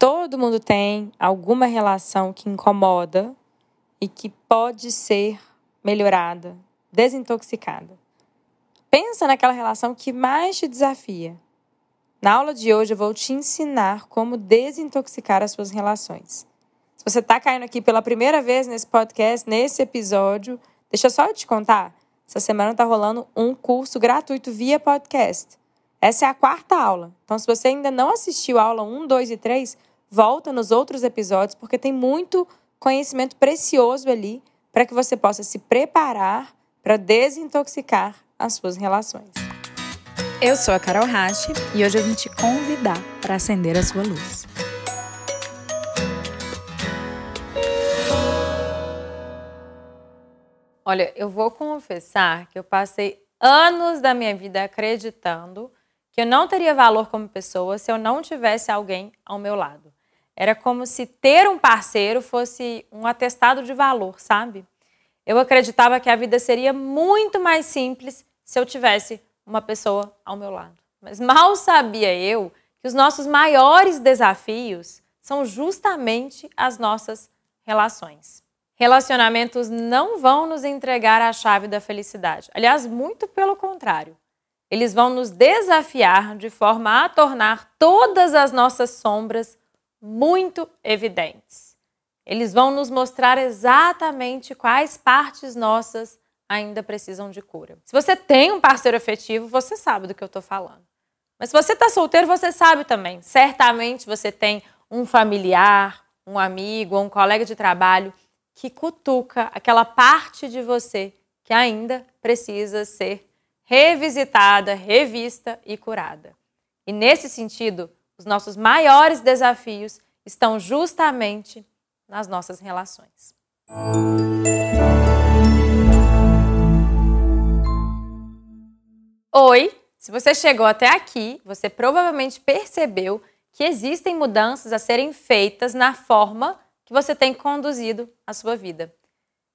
Todo mundo tem alguma relação que incomoda e que pode ser melhorada, desintoxicada. Pensa naquela relação que mais te desafia. Na aula de hoje eu vou te ensinar como desintoxicar as suas relações. Se você está caindo aqui pela primeira vez nesse podcast, nesse episódio, deixa só eu te contar. Essa semana está rolando um curso gratuito via podcast. Essa é a quarta aula. Então, se você ainda não assistiu a aula 1, 2 e 3, volta nos outros episódios, porque tem muito conhecimento precioso ali para que você possa se preparar para desintoxicar as suas relações. Eu sou a Carol Rache e hoje eu vim te convidar para acender a sua luz. Olha, eu vou confessar que eu passei anos da minha vida acreditando que eu não teria valor como pessoa se eu não tivesse alguém ao meu lado. Era como se ter um parceiro fosse um atestado de valor, sabe? Eu acreditava que a vida seria muito mais simples se eu tivesse uma pessoa ao meu lado. Mas mal sabia eu que os nossos maiores desafios são justamente as nossas relações. Relacionamentos não vão nos entregar a chave da felicidade. Aliás, muito pelo contrário. Eles vão nos desafiar de forma a tornar todas as nossas sombras muito evidentes. Eles vão nos mostrar exatamente quais partes nossas ainda precisam de cura. Se você tem um parceiro afetivo, você sabe do que eu estou falando. Mas se você está solteiro, você sabe também. Certamente você tem um familiar, um amigo um colega de trabalho que cutuca aquela parte de você que ainda precisa ser revisitada, revista e curada. E nesse sentido, os nossos maiores desafios estão justamente nas nossas relações. Oi! Se você chegou até aqui, você provavelmente percebeu que existem mudanças a serem feitas na forma que você tem conduzido a sua vida.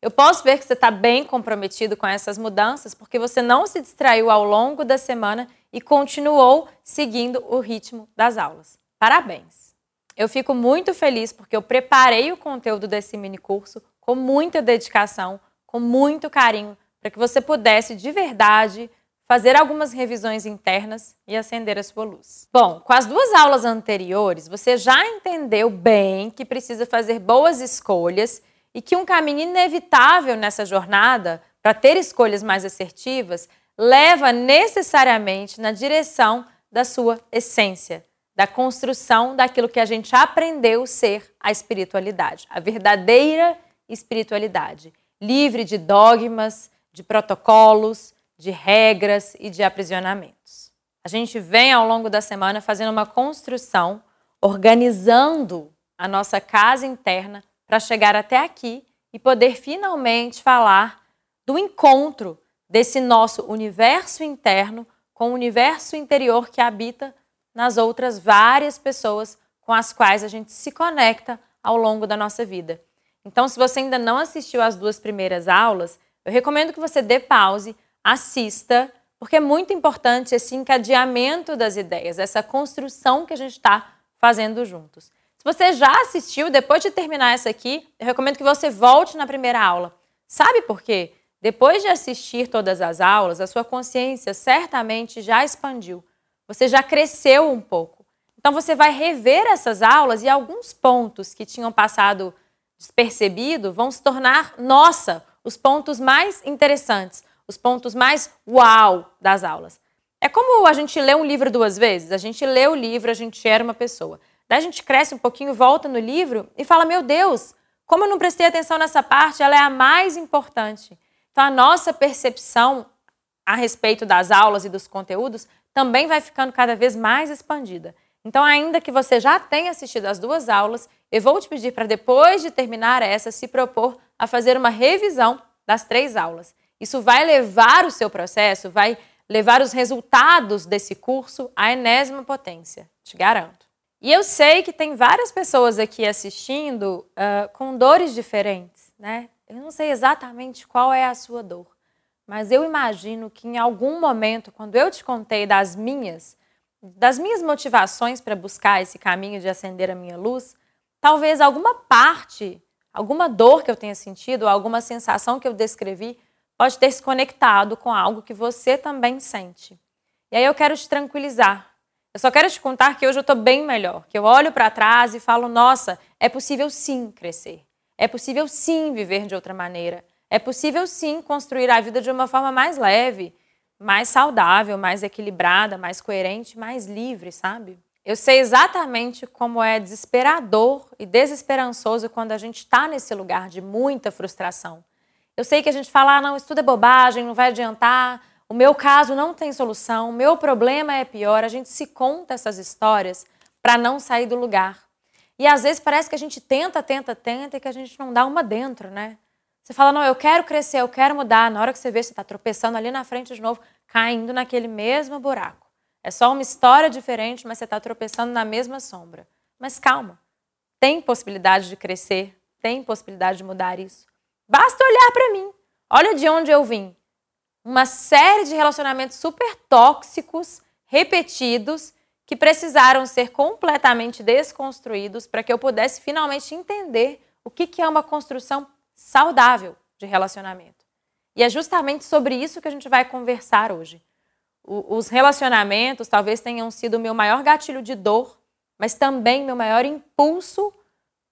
Eu posso ver que você está bem comprometido com essas mudanças porque você não se distraiu ao longo da semana e continuou seguindo o ritmo das aulas. Parabéns! Eu fico muito feliz porque eu preparei o conteúdo desse mini curso com muita dedicação, com muito carinho, para que você pudesse de verdade fazer algumas revisões internas e acender a sua luz. Bom, com as duas aulas anteriores, você já entendeu bem que precisa fazer boas escolhas e que um caminho inevitável nessa jornada para ter escolhas mais assertivas leva necessariamente na direção da sua essência, da construção daquilo que a gente aprendeu ser a espiritualidade, a verdadeira espiritualidade, livre de dogmas, de protocolos, de regras e de aprisionamentos. A gente vem ao longo da semana fazendo uma construção, organizando a nossa casa interna para chegar até aqui e poder finalmente falar do encontro desse nosso universo interno com o universo interior que habita nas outras várias pessoas com as quais a gente se conecta ao longo da nossa vida. Então, se você ainda não assistiu às duas primeiras aulas, eu recomendo que você dê pause, assista, porque é muito importante esse encadeamento das ideias, essa construção que a gente está fazendo juntos. Se você já assistiu, depois de terminar essa aqui, eu recomendo que você volte na primeira aula. Sabe por quê? Depois de assistir todas as aulas, a sua consciência certamente já expandiu. Você já cresceu um pouco. Então você vai rever essas aulas e alguns pontos que tinham passado despercebido vão se tornar, nossa, os pontos mais interessantes, os pontos mais uau das aulas. É como a gente lê um livro duas vezes. A gente lê o livro, a gente era uma pessoa. Daí a gente cresce um pouquinho, volta no livro e fala: Meu Deus, como eu não prestei atenção nessa parte, ela é a mais importante. Então, a nossa percepção a respeito das aulas e dos conteúdos também vai ficando cada vez mais expandida. Então, ainda que você já tenha assistido as duas aulas, eu vou te pedir para, depois de terminar essa, se propor a fazer uma revisão das três aulas. Isso vai levar o seu processo, vai levar os resultados desse curso à enésima potência, te garanto. E eu sei que tem várias pessoas aqui assistindo uh, com dores diferentes, né? Eu não sei exatamente qual é a sua dor, mas eu imagino que em algum momento, quando eu te contei das minhas, das minhas motivações para buscar esse caminho de acender a minha luz, talvez alguma parte, alguma dor que eu tenha sentido, alguma sensação que eu descrevi, pode ter se conectado com algo que você também sente. E aí eu quero te tranquilizar. Eu só quero te contar que hoje eu estou bem melhor, que eu olho para trás e falo: nossa, é possível sim crescer. É possível sim viver de outra maneira. É possível sim construir a vida de uma forma mais leve, mais saudável, mais equilibrada, mais coerente, mais livre, sabe? Eu sei exatamente como é desesperador e desesperançoso quando a gente está nesse lugar de muita frustração. Eu sei que a gente fala, ah, não, isso tudo é bobagem, não vai adiantar, o meu caso não tem solução, o meu problema é pior. A gente se conta essas histórias para não sair do lugar. E às vezes parece que a gente tenta, tenta, tenta e que a gente não dá uma dentro, né? Você fala, não, eu quero crescer, eu quero mudar. Na hora que você vê, você está tropeçando ali na frente de novo, caindo naquele mesmo buraco. É só uma história diferente, mas você está tropeçando na mesma sombra. Mas calma, tem possibilidade de crescer, tem possibilidade de mudar isso. Basta olhar para mim. Olha de onde eu vim. Uma série de relacionamentos super tóxicos, repetidos, que precisaram ser completamente desconstruídos para que eu pudesse finalmente entender o que é uma construção saudável de relacionamento. E é justamente sobre isso que a gente vai conversar hoje. Os relacionamentos talvez tenham sido o meu maior gatilho de dor, mas também meu maior impulso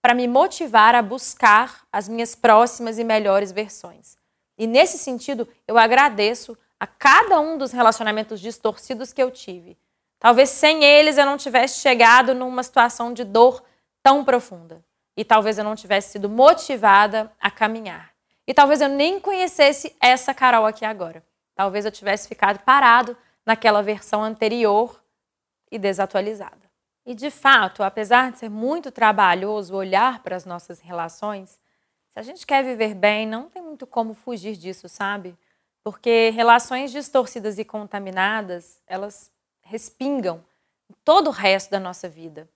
para me motivar a buscar as minhas próximas e melhores versões. E nesse sentido, eu agradeço a cada um dos relacionamentos distorcidos que eu tive. Talvez sem eles eu não tivesse chegado numa situação de dor tão profunda e talvez eu não tivesse sido motivada a caminhar. E talvez eu nem conhecesse essa Carol aqui agora. Talvez eu tivesse ficado parado naquela versão anterior e desatualizada. E de fato, apesar de ser muito trabalhoso olhar para as nossas relações, se a gente quer viver bem, não tem muito como fugir disso, sabe? Porque relações distorcidas e contaminadas, elas respingam todo o resto da nossa vida.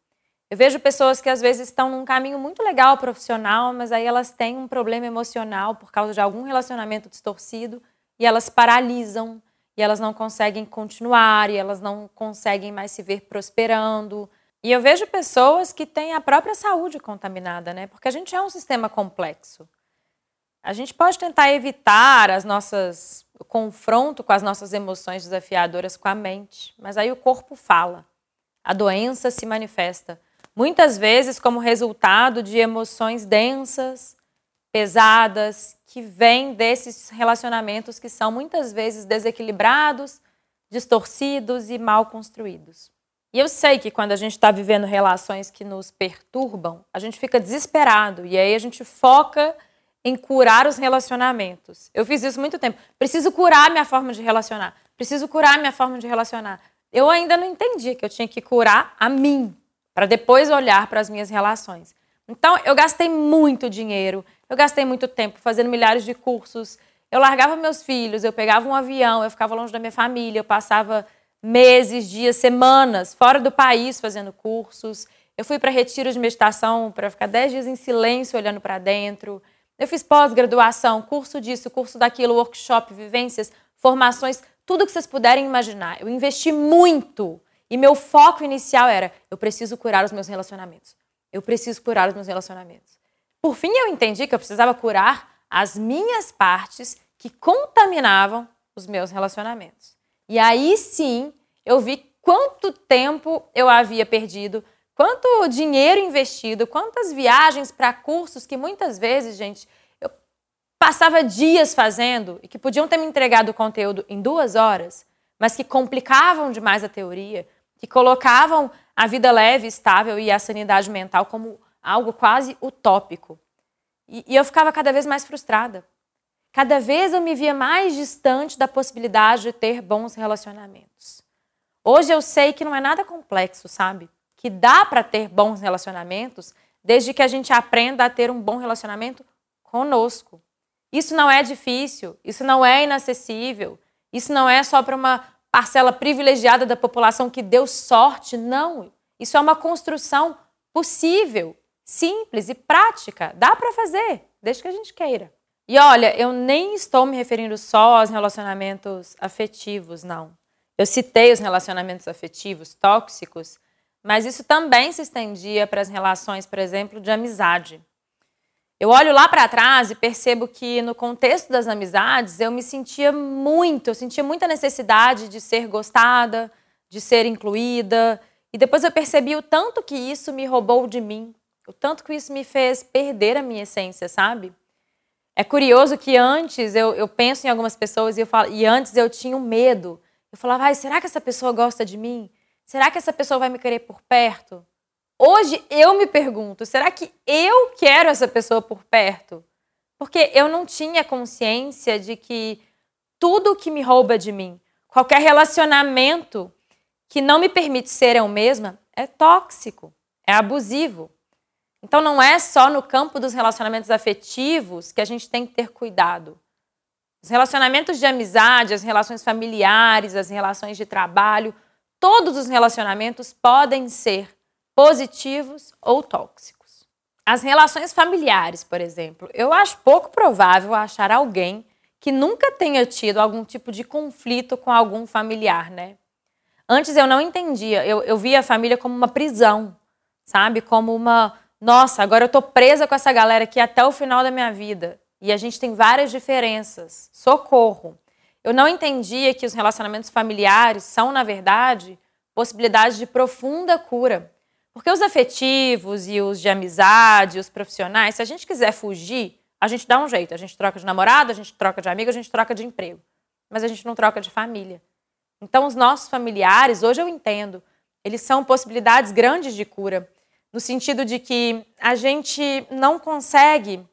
Eu vejo pessoas que às vezes estão num caminho muito legal profissional, mas aí elas têm um problema emocional por causa de algum relacionamento distorcido e elas paralisam e elas não conseguem continuar e elas não conseguem mais se ver prosperando. E eu vejo pessoas que têm a própria saúde contaminada, né? Porque a gente é um sistema complexo. A gente pode tentar evitar as nossas confronto com as nossas emoções desafiadoras com a mente, mas aí o corpo fala. A doença se manifesta muitas vezes como resultado de emoções densas, pesadas, que vêm desses relacionamentos que são muitas vezes desequilibrados, distorcidos e mal construídos. E eu sei que quando a gente está vivendo relações que nos perturbam, a gente fica desesperado e aí a gente foca em curar os relacionamentos. Eu fiz isso muito tempo. Preciso curar minha forma de relacionar. Preciso curar minha forma de relacionar. Eu ainda não entendi que eu tinha que curar a mim para depois olhar para as minhas relações. Então, eu gastei muito dinheiro, eu gastei muito tempo fazendo milhares de cursos. Eu largava meus filhos, eu pegava um avião, eu ficava longe da minha família, eu passava meses, dias, semanas fora do país fazendo cursos. Eu fui para retiros de meditação para ficar dez dias em silêncio olhando para dentro. Eu fiz pós-graduação, curso disso, curso daquilo, workshop, vivências, formações, tudo que vocês puderem imaginar. Eu investi muito e meu foco inicial era: eu preciso curar os meus relacionamentos. Eu preciso curar os meus relacionamentos. Por fim, eu entendi que eu precisava curar as minhas partes que contaminavam os meus relacionamentos. E aí sim, eu vi quanto tempo eu havia perdido, quanto dinheiro investido, quantas viagens para cursos que muitas vezes, gente, eu passava dias fazendo e que podiam ter me entregado o conteúdo em duas horas, mas que complicavam demais a teoria, que colocavam a vida leve, estável e a sanidade mental como algo quase utópico. E, e, eu ficava cada vez mais frustrada. Cada vez eu me via mais distante da possibilidade de ter bons relacionamentos. Hoje eu sei que não é nada complexo, sabe? Que dá para ter bons relacionamentos desde que a gente aprenda a ter um bom relacionamento conosco. Isso não é difícil, isso não é inacessível, isso não é só para uma parcela privilegiada da população que deu sorte. Não. Isso é uma construção possível, simples e prática. Dá para fazer, desde que a gente queira. E olha, eu nem estou me referindo só aos relacionamentos afetivos, não. Eu citei os relacionamentos afetivos tóxicos, mas isso também se estendia para as relações, por exemplo, de amizade. Eu olho lá para trás e percebo que no contexto das amizades eu me sentia muito, eu sentia muita necessidade de ser gostada, de ser incluída, e depois eu percebi o tanto que isso me roubou de mim, o tanto que isso me fez perder a minha essência, sabe? É curioso que antes eu, eu penso em algumas pessoas e eu falo, e antes eu tinha um medo. Eu falava, ai, será que essa pessoa gosta de mim? Será que essa pessoa vai me querer por perto? Hoje eu me pergunto: será que eu quero essa pessoa por perto? Porque eu não tinha consciência de que tudo que me rouba de mim, qualquer relacionamento que não me permite ser eu mesma, é tóxico, é abusivo. Então não é só no campo dos relacionamentos afetivos que a gente tem que ter cuidado. Os relacionamentos de amizade, as relações familiares, as relações de trabalho, todos os relacionamentos podem ser positivos ou tóxicos. As relações familiares, por exemplo, eu acho pouco provável achar alguém que nunca tenha tido algum tipo de conflito com algum familiar, né? Antes eu não entendia, eu, eu via a família como uma prisão, sabe? Como uma. Nossa, agora eu tô presa com essa galera aqui até o final da minha vida. E a gente tem várias diferenças. Socorro. Eu não entendia que os relacionamentos familiares são, na verdade, possibilidades de profunda cura. Porque os afetivos e os de amizade, os profissionais, se a gente quiser fugir, a gente dá um jeito. A gente troca de namorado, a gente troca de amigo, a gente troca de emprego. Mas a gente não troca de família. Então, os nossos familiares, hoje eu entendo, eles são possibilidades grandes de cura, no sentido de que a gente não consegue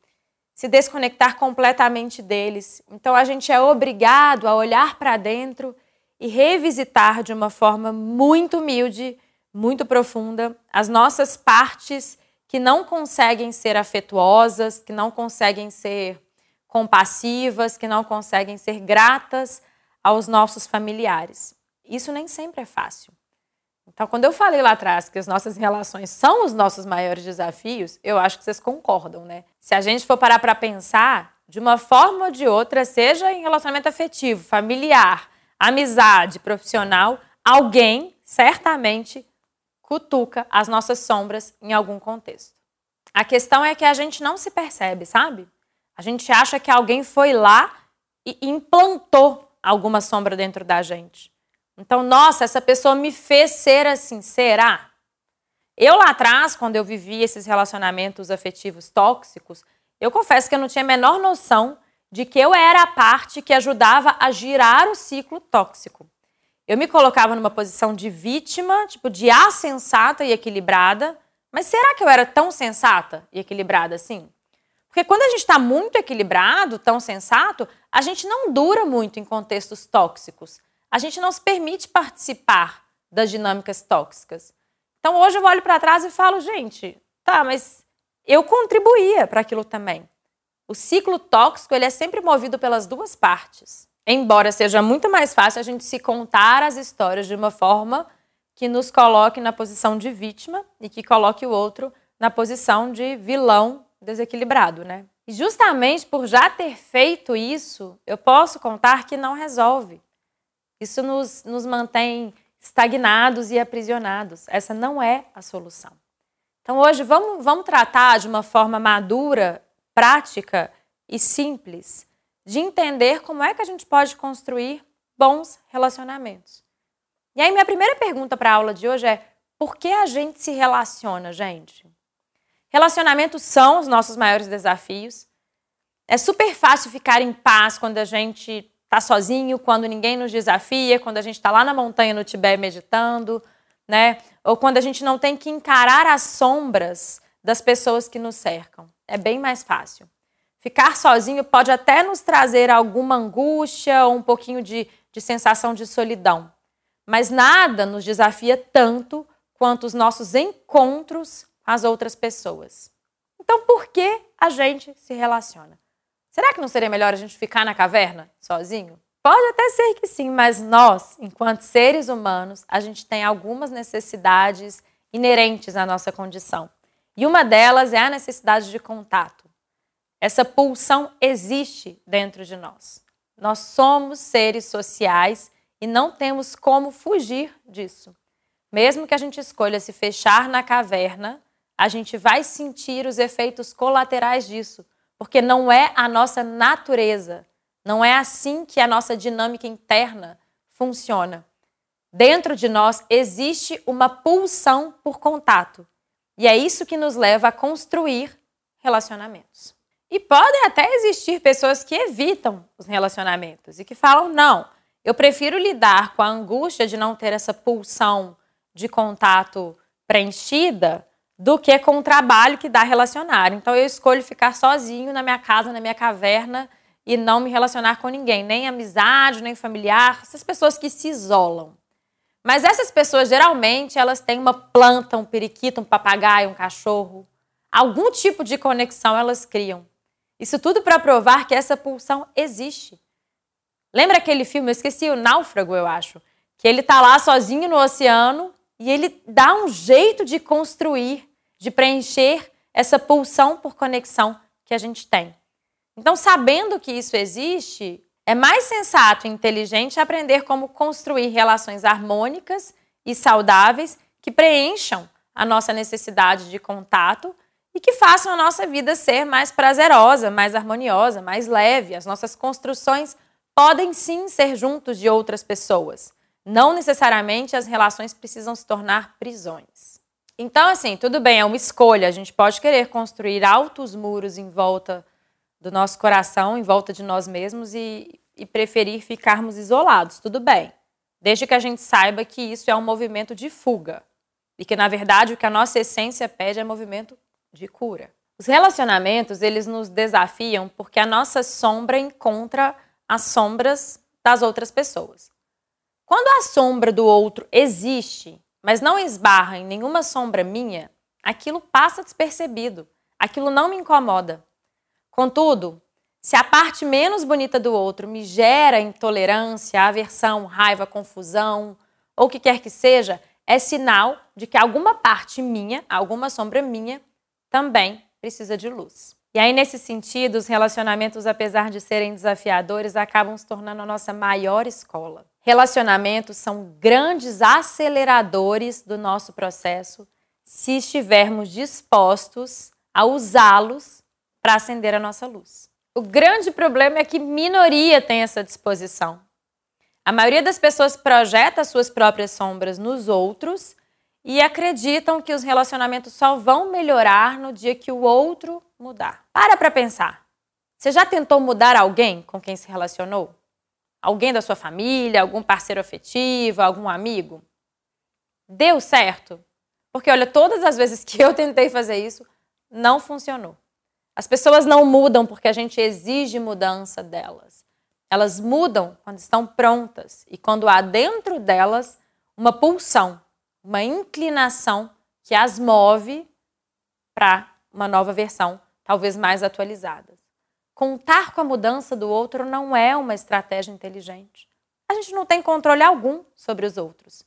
se desconectar completamente deles. Então, a gente é obrigado a olhar para dentro e revisitar de uma forma muito humilde muito profunda, as nossas partes que não conseguem ser afetuosas, que não conseguem ser compassivas, que não conseguem ser gratas aos nossos familiares. Isso nem sempre é fácil. Então, quando eu falei lá atrás que as nossas relações são os nossos maiores desafios, eu acho que vocês concordam, né? Se a gente for parar para pensar, de uma forma ou de outra, seja em relacionamento afetivo, familiar, amizade, profissional, alguém certamente cutuca as nossas sombras em algum contexto. A questão é que a gente não se percebe, sabe? A gente acha que alguém foi lá e implantou alguma sombra dentro da gente. Então, nossa, essa pessoa me fez ser assim, será? Eu lá atrás, quando eu vivi esses relacionamentos afetivos tóxicos, eu confesso que eu não tinha a menor noção de que eu era a parte que ajudava a girar o ciclo tóxico. Eu me colocava numa posição de vítima, tipo, de A sensata e equilibrada. Mas será que eu era tão sensata e equilibrada assim? Porque quando a gente está muito equilibrado, tão sensato, a gente não dura muito em contextos tóxicos. A gente não se permite participar das dinâmicas tóxicas. Então hoje eu olho para trás e falo, gente, tá, mas eu contribuía para aquilo também. O ciclo tóxico ele é sempre movido pelas duas partes. Embora seja muito mais fácil a gente se contar as histórias de uma forma que nos coloque na posição de vítima e que coloque o outro na posição de vilão desequilibrado, né? E justamente por já ter feito isso, eu posso contar que não resolve. Isso nos, nos mantém estagnados e aprisionados. Essa não é a solução. Então, hoje, vamos, vamos tratar de uma forma madura, prática e simples de entender como é que a gente pode construir bons relacionamentos. E aí, minha primeira pergunta para a aula de hoje é: por que a gente se relaciona, gente? Relacionamentos são os nossos maiores desafios. É super fácil ficar em paz quando a gente está sozinho, quando ninguém nos desafia, quando a gente está lá na montanha no Tibete meditando, né? Ou quando a gente não tem que encarar as sombras das pessoas que nos cercam. É bem mais fácil. Ficar sozinho pode até nos trazer alguma angústia ou um pouquinho de, de sensação de solidão. Mas nada nos desafia tanto quanto os nossos encontros com as outras pessoas. Então, por que a gente se relaciona? Será que não seria melhor a gente ficar na caverna sozinho? Pode até ser que sim, mas nós, enquanto seres humanos, a gente tem algumas necessidades inerentes à nossa condição. E uma delas é a necessidade de contato. Essa pulsão existe dentro de nós. Nós somos seres sociais e não temos como fugir disso. Mesmo que a gente escolha se fechar na caverna, a gente vai sentir os efeitos colaterais disso, porque não é a nossa natureza, não é assim que a nossa dinâmica interna funciona. Dentro de nós existe uma pulsão por contato, e é isso que nos leva a construir relacionamentos. E podem até existir pessoas que evitam os relacionamentos e que falam: não, eu prefiro lidar com a angústia de não ter essa pulsão de contato preenchida do que com o trabalho que dá relacionar. Então eu escolho ficar sozinho na minha casa, na minha caverna e não me relacionar com ninguém, nem amizade, nem familiar, essas pessoas que se isolam. Mas essas pessoas geralmente elas têm uma planta, um periquito, um papagaio, um cachorro, algum tipo de conexão elas criam. Isso tudo para provar que essa pulsão existe. Lembra aquele filme, eu esqueci o Náufrago, eu acho, que ele tá lá sozinho no oceano e ele dá um jeito de construir, de preencher essa pulsão por conexão que a gente tem. Então, sabendo que isso existe, é mais sensato e inteligente aprender como construir relações harmônicas e saudáveis que preencham a nossa necessidade de contato e que façam a nossa vida ser mais prazerosa, mais harmoniosa, mais leve. As nossas construções podem sim ser juntos de outras pessoas. Não necessariamente as relações precisam se tornar prisões. Então, assim, tudo bem, é uma escolha. A gente pode querer construir altos muros em volta do nosso coração, em volta de nós mesmos e, e preferir ficarmos isolados. Tudo bem. Desde que a gente saiba que isso é um movimento de fuga. E que, na verdade, o que a nossa essência pede é movimento de cura. Os relacionamentos, eles nos desafiam porque a nossa sombra encontra as sombras das outras pessoas. Quando a sombra do outro existe, mas não esbarra em nenhuma sombra minha, aquilo passa despercebido, aquilo não me incomoda. Contudo, se a parte menos bonita do outro me gera intolerância, aversão, raiva, confusão, ou o que quer que seja, é sinal de que alguma parte minha, alguma sombra minha, também precisa de luz. E aí, nesse sentido, os relacionamentos, apesar de serem desafiadores, acabam se tornando a nossa maior escola. Relacionamentos são grandes aceleradores do nosso processo se estivermos dispostos a usá-los para acender a nossa luz. O grande problema é que minoria tem essa disposição. A maioria das pessoas projeta suas próprias sombras nos outros e acreditam que os relacionamentos só vão melhorar no dia que o outro mudar. Para para pensar. Você já tentou mudar alguém com quem se relacionou? Alguém da sua família, algum parceiro afetivo, algum amigo? Deu certo? Porque olha, todas as vezes que eu tentei fazer isso, não funcionou. As pessoas não mudam porque a gente exige mudança delas. Elas mudam quando estão prontas e quando há dentro delas uma pulsão, uma inclinação que as move para uma nova versão talvez mais atualizadas. Contar com a mudança do outro não é uma estratégia inteligente. A gente não tem controle algum sobre os outros.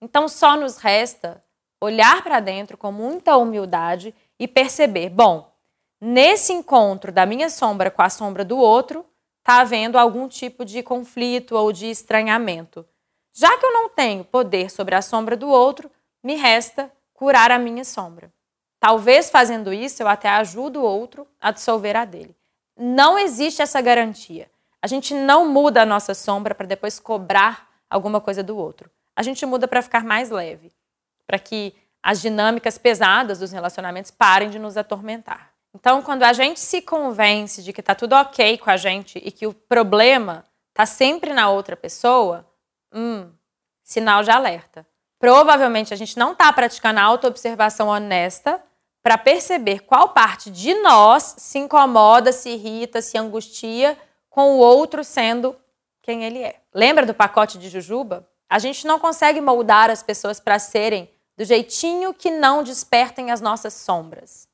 Então só nos resta olhar para dentro com muita humildade e perceber: bom, nesse encontro da minha sombra com a sombra do outro, está havendo algum tipo de conflito ou de estranhamento. Já que eu não tenho poder sobre a sombra do outro, me resta curar a minha sombra. Talvez fazendo isso eu até ajudo o outro a dissolver a dele. Não existe essa garantia. A gente não muda a nossa sombra para depois cobrar alguma coisa do outro. A gente muda para ficar mais leve, para que as dinâmicas pesadas dos relacionamentos parem de nos atormentar. Então, quando a gente se convence de que está tudo ok com a gente e que o problema está sempre na outra pessoa, hum, sinal de alerta. Provavelmente a gente não está praticando a autoobservação honesta para perceber qual parte de nós se incomoda, se irrita, se angustia com o outro sendo quem ele é. Lembra do pacote de jujuba? A gente não consegue moldar as pessoas para serem do jeitinho que não despertem as nossas sombras.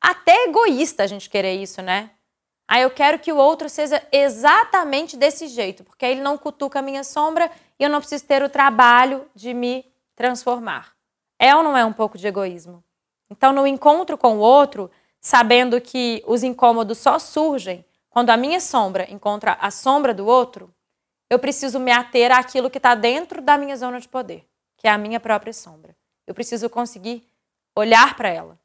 Até egoísta a gente querer isso, né? Ah, eu quero que o outro seja exatamente desse jeito, porque ele não cutuca a minha sombra e eu não preciso ter o trabalho de me transformar. É ou não é um pouco de egoísmo? Então, no encontro com o outro, sabendo que os incômodos só surgem quando a minha sombra encontra a sombra do outro, eu preciso me ater àquilo que está dentro da minha zona de poder, que é a minha própria sombra. Eu preciso conseguir olhar para ela,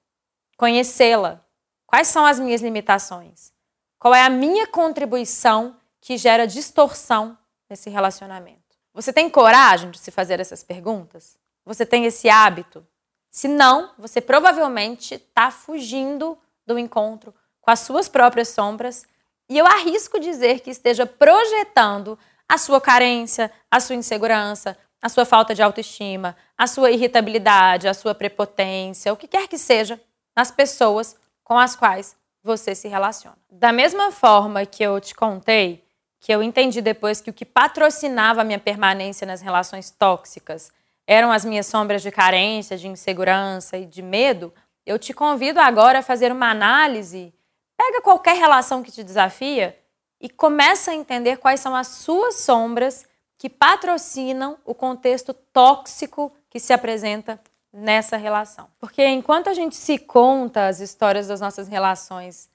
conhecê-la. Quais são as minhas limitações? Qual é a minha contribuição que gera distorção nesse relacionamento? Você tem coragem de se fazer essas perguntas? Você tem esse hábito? Se não, você provavelmente está fugindo do encontro com as suas próprias sombras e eu arrisco dizer que esteja projetando a sua carência, a sua insegurança, a sua falta de autoestima, a sua irritabilidade, a sua prepotência, o que quer que seja, nas pessoas com as quais você se relaciona. Da mesma forma que eu te contei, que eu entendi depois que o que patrocinava a minha permanência nas relações tóxicas eram as minhas sombras de carência, de insegurança e de medo, eu te convido agora a fazer uma análise. Pega qualquer relação que te desafia e começa a entender quais são as suas sombras que patrocinam o contexto tóxico que se apresenta nessa relação. Porque enquanto a gente se conta as histórias das nossas relações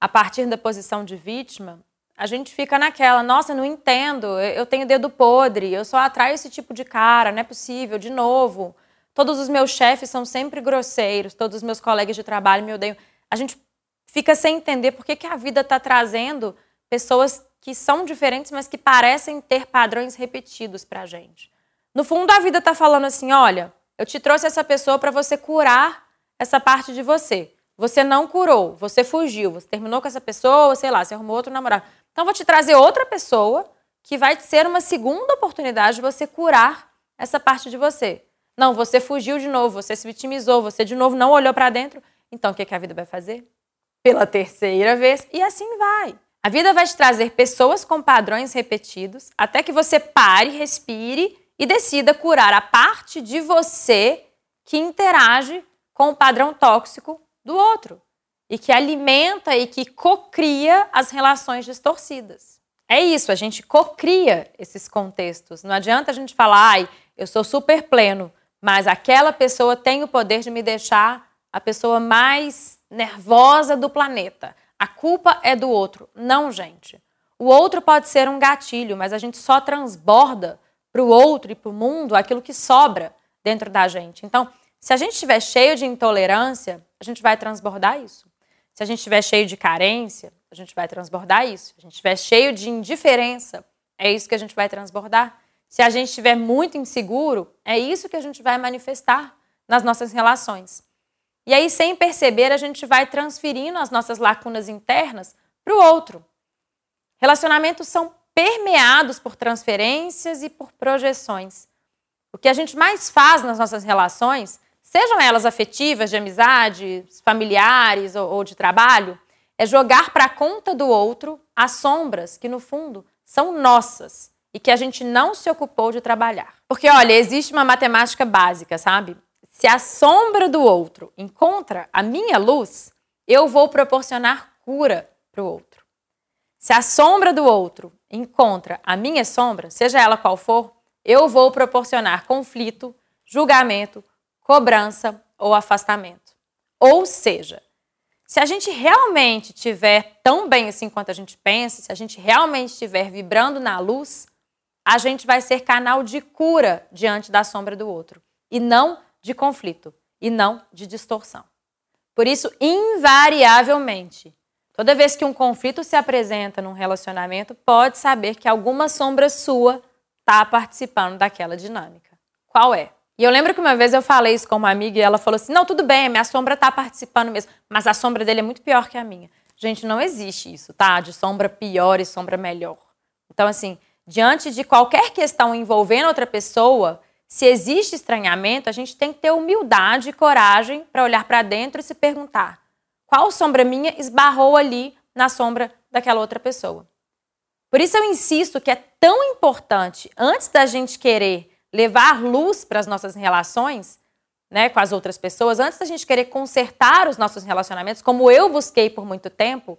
a partir da posição de vítima, a gente fica naquela, nossa, não entendo, eu tenho dedo podre, eu só atraio esse tipo de cara, não é possível, de novo. Todos os meus chefes são sempre grosseiros, todos os meus colegas de trabalho me odeiam. A gente fica sem entender por que, que a vida está trazendo pessoas que são diferentes, mas que parecem ter padrões repetidos para a gente. No fundo, a vida está falando assim: olha, eu te trouxe essa pessoa para você curar essa parte de você. Você não curou, você fugiu, você terminou com essa pessoa, sei lá, você arrumou outro namorado. Então, vou te trazer outra pessoa que vai ser uma segunda oportunidade de você curar essa parte de você. Não, você fugiu de novo, você se vitimizou, você de novo não olhou para dentro. Então, o que, que a vida vai fazer? Pela terceira vez, e assim vai. A vida vai te trazer pessoas com padrões repetidos até que você pare, respire e decida curar a parte de você que interage com o padrão tóxico do outro e que alimenta e que cocria as relações distorcidas. É isso, a gente cocria esses contextos. Não adianta a gente falar, ai, eu sou super pleno, mas aquela pessoa tem o poder de me deixar a pessoa mais nervosa do planeta. A culpa é do outro. Não, gente. O outro pode ser um gatilho, mas a gente só transborda para o outro e para o mundo aquilo que sobra dentro da gente. Então, se a gente estiver cheio de intolerância, a gente vai transbordar isso. Se a gente estiver cheio de carência, a gente vai transbordar isso. Se a gente estiver cheio de indiferença, é isso que a gente vai transbordar. Se a gente estiver muito inseguro, é isso que a gente vai manifestar nas nossas relações. E aí, sem perceber, a gente vai transferindo as nossas lacunas internas para o outro. Relacionamentos são permeados por transferências e por projeções. O que a gente mais faz nas nossas relações, sejam elas afetivas, de amizade, familiares ou, ou de trabalho, é jogar para a conta do outro as sombras que, no fundo, são nossas e que a gente não se ocupou de trabalhar. Porque, olha, existe uma matemática básica, sabe? Se a sombra do outro encontra a minha luz, eu vou proporcionar cura para o outro. Se a sombra do outro encontra a minha sombra, seja ela qual for, eu vou proporcionar conflito, julgamento, cobrança ou afastamento. Ou seja, se a gente realmente estiver tão bem assim quanto a gente pensa, se a gente realmente estiver vibrando na luz, a gente vai ser canal de cura diante da sombra do outro e não de conflito e não de distorção. Por isso, invariavelmente, toda vez que um conflito se apresenta num relacionamento, pode saber que alguma sombra sua está participando daquela dinâmica. Qual é? E eu lembro que uma vez eu falei isso com uma amiga e ela falou assim: não, tudo bem, minha sombra está participando mesmo, mas a sombra dele é muito pior que a minha. Gente, não existe isso, tá? De sombra pior e sombra melhor. Então, assim, diante de qualquer questão envolvendo outra pessoa, se existe estranhamento, a gente tem que ter humildade e coragem para olhar para dentro e se perguntar: qual sombra minha esbarrou ali na sombra daquela outra pessoa? Por isso eu insisto que é tão importante, antes da gente querer levar luz para as nossas relações né, com as outras pessoas, antes da gente querer consertar os nossos relacionamentos, como eu busquei por muito tempo,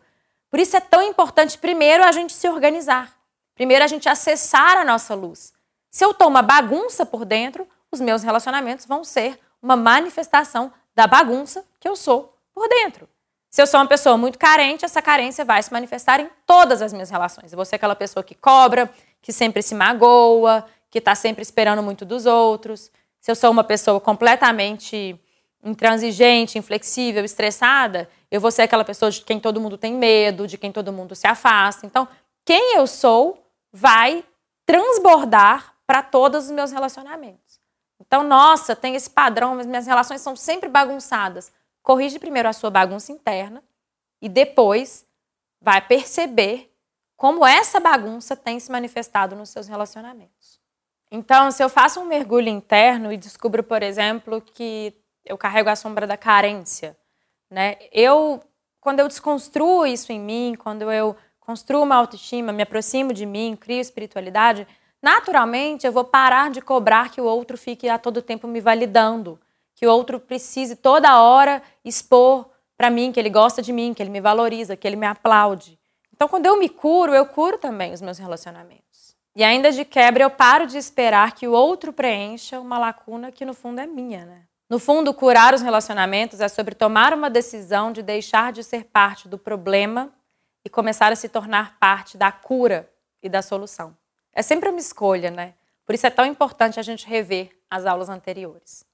por isso é tão importante, primeiro, a gente se organizar. Primeiro, a gente acessar a nossa luz. Se eu estou uma bagunça por dentro, os meus relacionamentos vão ser uma manifestação da bagunça que eu sou por dentro. Se eu sou uma pessoa muito carente, essa carência vai se manifestar em todas as minhas relações. Eu vou ser aquela pessoa que cobra, que sempre se magoa, que está sempre esperando muito dos outros. Se eu sou uma pessoa completamente intransigente, inflexível, estressada, eu vou ser aquela pessoa de quem todo mundo tem medo, de quem todo mundo se afasta. Então, quem eu sou vai transbordar para todos os meus relacionamentos. Então, nossa, tem esse padrão, mas minhas relações são sempre bagunçadas. Corrige primeiro a sua bagunça interna e depois vai perceber como essa bagunça tem se manifestado nos seus relacionamentos. Então, se eu faço um mergulho interno e descubro, por exemplo, que eu carrego a sombra da carência, né? Eu, quando eu desconstruo isso em mim, quando eu construo uma autoestima, me aproximo de mim, crio espiritualidade, naturalmente eu vou parar de cobrar que o outro fique a todo tempo me validando, que o outro precise toda hora expor para mim que ele gosta de mim, que ele me valoriza, que ele me aplaude. Então, quando eu me curo, eu curo também os meus relacionamentos. E ainda de quebra, eu paro de esperar que o outro preencha uma lacuna que no fundo é minha, né? No fundo, curar os relacionamentos é sobre tomar uma decisão de deixar de ser parte do problema e começar a se tornar parte da cura e da solução. É sempre uma escolha, né? Por isso é tão importante a gente rever as aulas anteriores.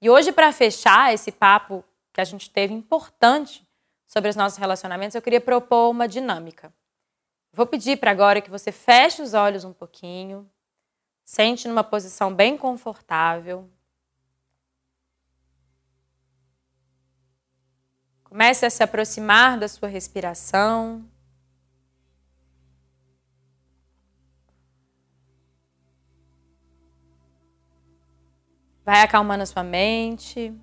E hoje, para fechar esse papo que a gente teve importante sobre os nossos relacionamentos, eu queria propor uma dinâmica. Vou pedir para agora que você feche os olhos um pouquinho, sente numa posição bem confortável, Comece a se aproximar da sua respiração. Vai acalmando a sua mente.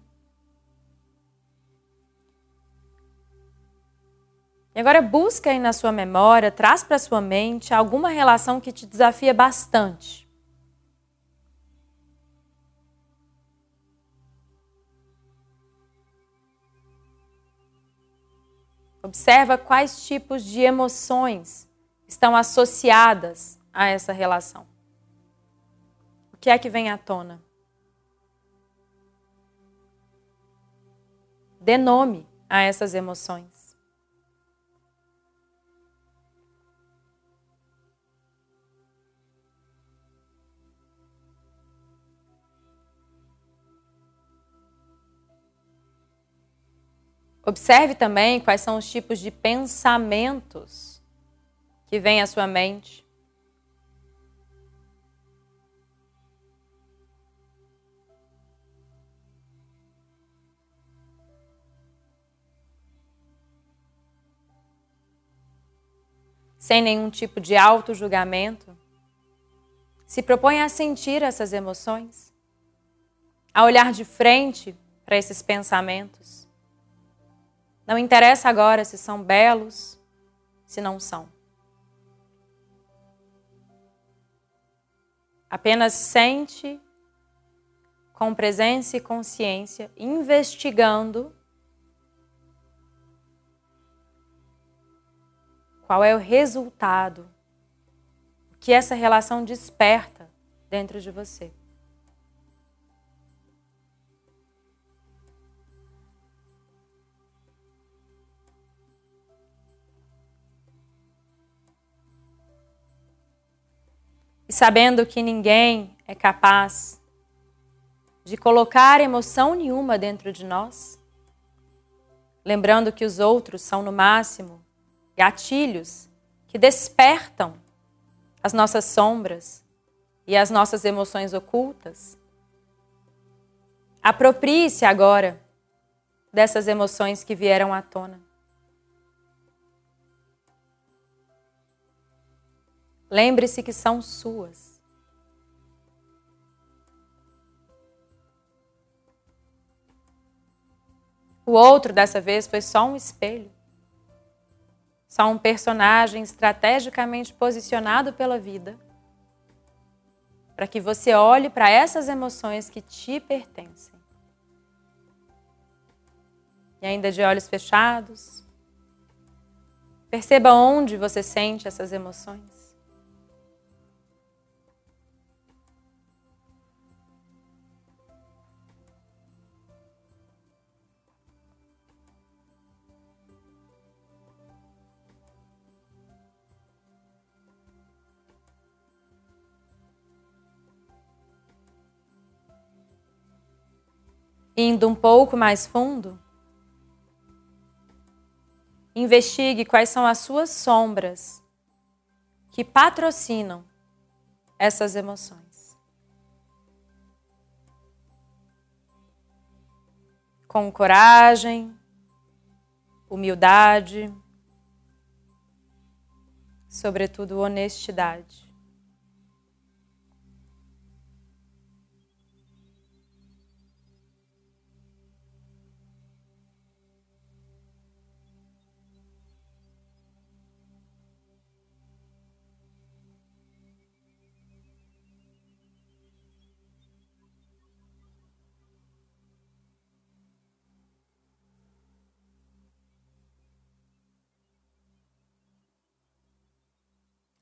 Agora busca aí na sua memória, traz para sua mente alguma relação que te desafia bastante. Observa quais tipos de emoções estão associadas a essa relação. O que é que vem à tona? Dê nome a essas emoções. Observe também quais são os tipos de pensamentos que vêm à sua mente. Sem nenhum tipo de auto-julgamento, se propõe a sentir essas emoções, a olhar de frente para esses pensamentos não interessa agora se são belos, se não são. Apenas sente com presença e consciência, investigando qual é o resultado, que essa relação desperta dentro de você. Sabendo que ninguém é capaz de colocar emoção nenhuma dentro de nós, lembrando que os outros são, no máximo, gatilhos que despertam as nossas sombras e as nossas emoções ocultas. Aproprie-se agora dessas emoções que vieram à tona. Lembre-se que são suas. O outro, dessa vez, foi só um espelho. Só um personagem estrategicamente posicionado pela vida para que você olhe para essas emoções que te pertencem. E ainda de olhos fechados, perceba onde você sente essas emoções. Indo um pouco mais fundo, investigue quais são as suas sombras que patrocinam essas emoções. Com coragem, humildade, sobretudo honestidade.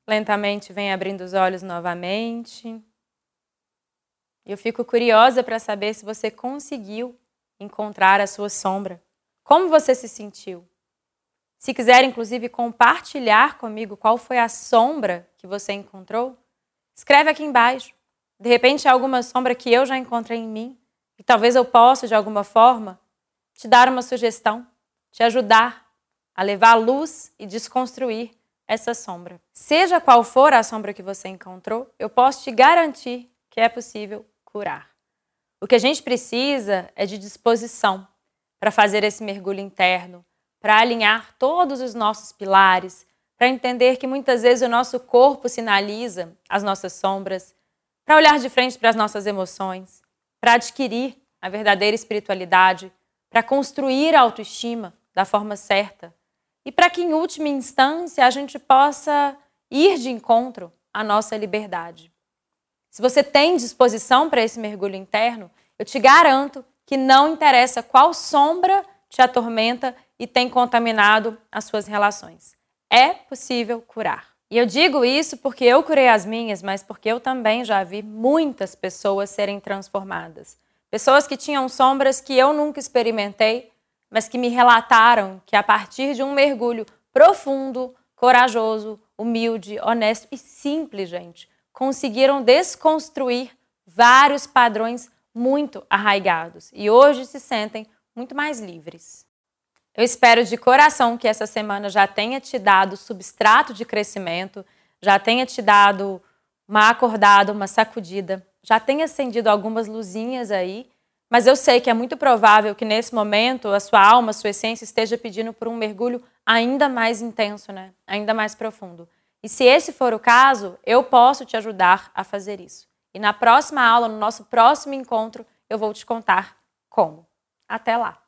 Lentamente vem abrindo os olhos novamente. Eu fico curiosa para saber se você conseguiu encontrar a sua sombra. Como você se sentiu? Se quiser, inclusive, compartilhar comigo qual foi a sombra que você encontrou, escreve aqui embaixo. De repente, há alguma sombra que eu já encontrei em mim e talvez eu possa, de alguma forma, te dar uma sugestão, te ajudar a levar a luz e desconstruir essa sombra. Seja qual for a sombra que você encontrou, eu posso te garantir que é possível curar. O que a gente precisa é de disposição para fazer esse mergulho interno, para alinhar todos os nossos pilares, para entender que muitas vezes o nosso corpo sinaliza as nossas sombras, para olhar de frente para as nossas emoções, para adquirir a verdadeira espiritualidade, para construir a autoestima da forma certa, e para que, em última instância, a gente possa ir de encontro à nossa liberdade. Se você tem disposição para esse mergulho interno, eu te garanto que não interessa qual sombra te atormenta e tem contaminado as suas relações. É possível curar. E eu digo isso porque eu curei as minhas, mas porque eu também já vi muitas pessoas serem transformadas. Pessoas que tinham sombras que eu nunca experimentei, mas que me relataram que a partir de um mergulho profundo, corajoso, humilde, honesto e simples, gente, conseguiram desconstruir vários padrões muito arraigados e hoje se sentem muito mais livres. Eu espero de coração que essa semana já tenha te dado substrato de crescimento, já tenha te dado uma acordada, uma sacudida, já tenha acendido algumas luzinhas aí mas eu sei que é muito provável que nesse momento a sua alma, a sua essência esteja pedindo por um mergulho ainda mais intenso, né? Ainda mais profundo. E se esse for o caso, eu posso te ajudar a fazer isso. E na próxima aula, no nosso próximo encontro, eu vou te contar como. Até lá!